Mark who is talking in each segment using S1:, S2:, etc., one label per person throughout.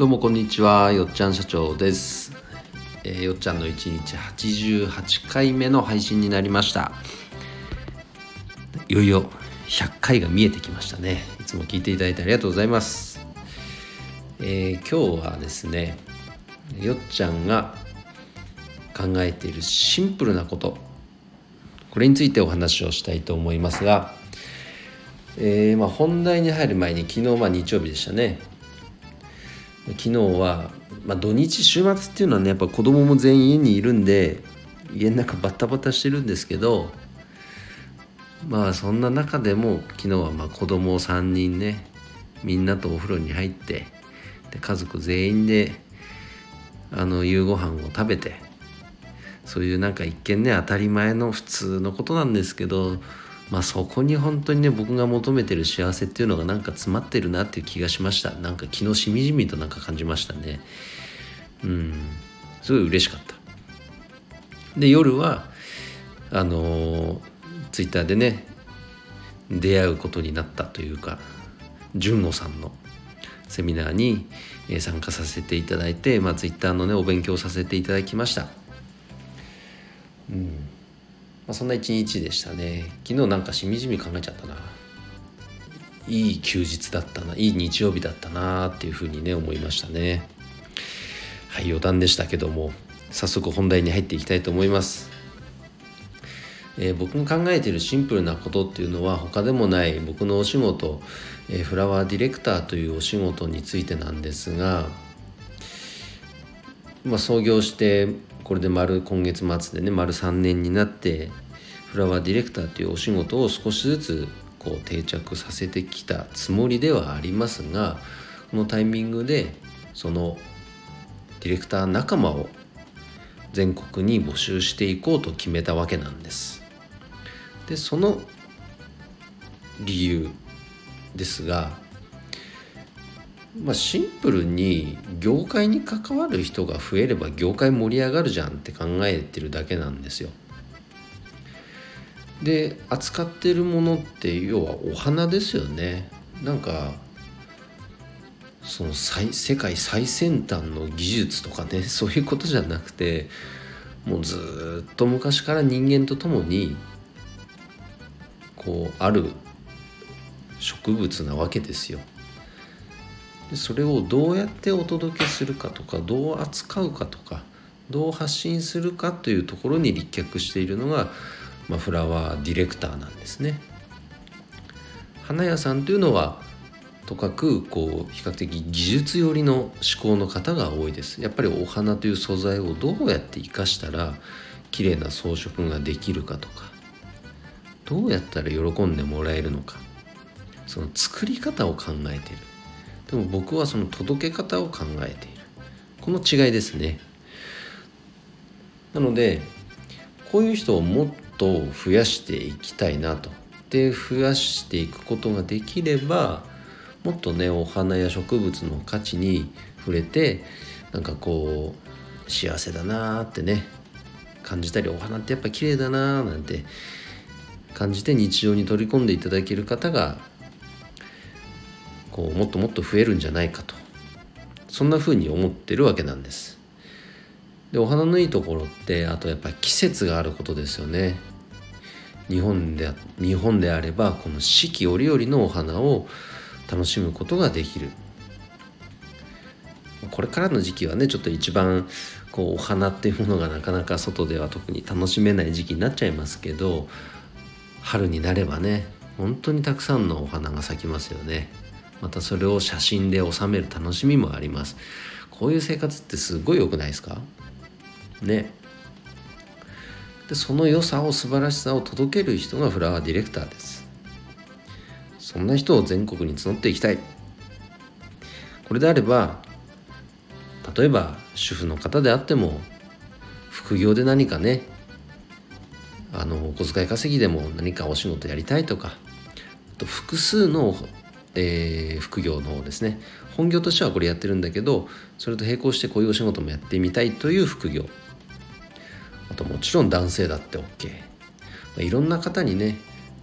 S1: どうもこんにちはよっちゃん社長です、えー、よっちゃんの1日88回目の配信になりました。いよいよ100回が見えてきましたね。いつも聞いていただいてありがとうございます、えー、今日はですねよっちゃんが考えているシンプルなことこれについてお話をしたいと思いますが、えー、まあ本題に入る前に昨日まあ日曜日でしたね。昨日は、まあ、土日週末っていうのはねやっぱ子供も全員家にいるんで家の中バタバタしてるんですけどまあそんな中でも昨日はまあ子供3人ねみんなとお風呂に入ってで家族全員であの夕ご飯を食べてそういうなんか一見ね当たり前の普通のことなんですけどまあそこに本当にね僕が求めてる幸せっていうのがなんか詰まってるなっていう気がしました。なんか昨日しみじみとなんか感じましたね。うん。すごい嬉しかった。で夜はあのー、ツイッターでね出会うことになったというか純吾さんのセミナーに参加させていただいて、まあ、ツイッターのねお勉強させていただきました。うん。まあ、そんな一日でしたね。昨日なんかしみじみ考えちゃったな。いい休日だったな。いい日曜日だったなっていうふうにね思いましたね。はい余談でしたけども早速本題に入っていきたいと思います。えー、僕が考えているシンプルなことっていうのは他でもない僕のお仕事、えー、フラワーディレクターというお仕事についてなんですが、まあ、創業してこれで丸今月末でね丸3年になってフラワーディレクターというお仕事を少しずつこう定着させてきたつもりではありますがこのタイミングでそのディレクター仲間を全国に募集していこうと決めたわけなんです。でその理由ですがまあ、シンプルに業界に関わる人が増えれば業界盛り上がるじゃんって考えてるだけなんですよ。で扱ってるものって要はお花ですよね。なんかその最世界最先端の技術とかね そういうことじゃなくてもうずっと昔から人間と共にこうある植物なわけですよ。でそれをどうやってお届けするかとかどう扱うかとかどう発信するかというところに立脚しているのが、まあ、フラワーディレクターなんですね。花屋さんというのはとかくこう比較的技術寄りの思考の方が多いですやっぱりお花という素材をどうやって生かしたら綺麗な装飾ができるかとかどうやったら喜んでもらえるのかその作り方を考えているでも僕はその届け方を考えている。この違いですね。なのでこういう人をもっと増やしていきたいなと。で増やしていくことができればもっとねお花や植物の価値に触れてなんかこう幸せだなーってね感じたりお花ってやっぱ綺麗だなーなんて感じて日常に取り込んでいただける方がこうもっともっと増えるんじゃないかと。そんな風に思ってるわけなんです。でお花のいいところってあとやっぱり季節があることですよね。日本で日本であればこの四季折々のお花を楽しむことができる。これからの時期はねちょっと一番こうお花っていうものがなかなか外では特に楽しめない時期になっちゃいますけど春になればね本当にたくさんのお花が咲きますよね。またそれを写真で収める楽しみもあります。こういう生活ってすごい良くないですか？ね。でその良さを素晴らしさを届ける人がフラワーディレクターです。そんな人を全国に募っていきたい。これであれば例えば主婦の方であっても副業で何かねあのお小遣い稼ぎでも何かお仕事やりたいとかあと複数のえー、副業の方ですね。本業としてはこれやってるんだけどそれと並行してこういうお仕事もやってみたいという副業。あともちろん男性だって OK、まあ、いろんな方にね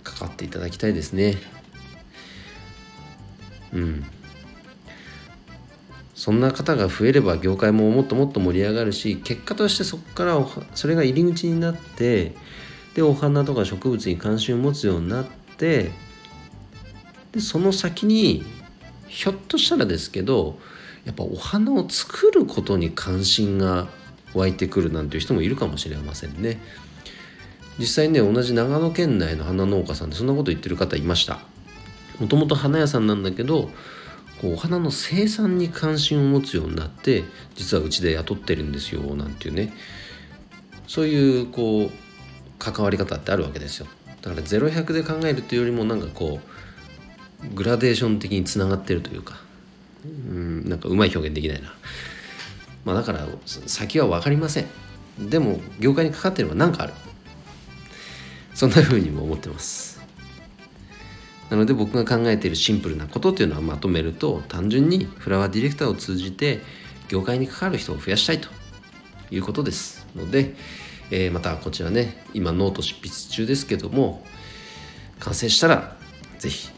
S1: 関わっていただきたいですね。うん。そんな方が増えれば業界ももっともっと盛り上がるし結果としてそこからそれが入り口になってでお花とか植物に関心を持つようになってでその先にひょっとしたらですけどやっぱお花を作ることに関心が湧いてくるなんていう人もいるかもしれませんね。実際ね同じ長野県内の花農家さんでそんなこと言ってる方いました。もともと花屋さんなんだけどこうお花の生産に関心を持つようになって実はうちで雇ってるんですよなんていうね。そういうこう関わり方ってあるわけですよ。だから0100で考えるというよりもなんかこうグラデーション的につながってるというかうんなんかうまい表現できないな。まあだから先は分かりません。でも業界に関わってれば何かある。そんな風にも思ってます。なので僕が考えているシンプルなことっていうのはまとめると単純にフラワーディレクターを通じて業界に関わる人を増やしたいと。いうことです。ので、えー、またこちらね今ノート執筆中ですけども完成したら是非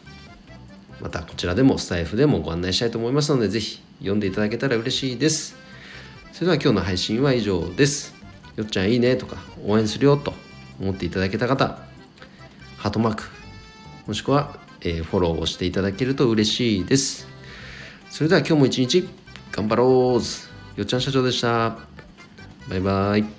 S1: またこちらでもスタイフでもご案内したいと思いますので是非読んでいただけたら嬉しいです。それでは今日の配信は以上です。よっちゃんいいねとか応援するよと思っていただけた方ハートマークもしくは、えー、フォローをしていただけると嬉しいです。それでは今日も一日頑張ろうよっちゃん社長でした。バイバイ。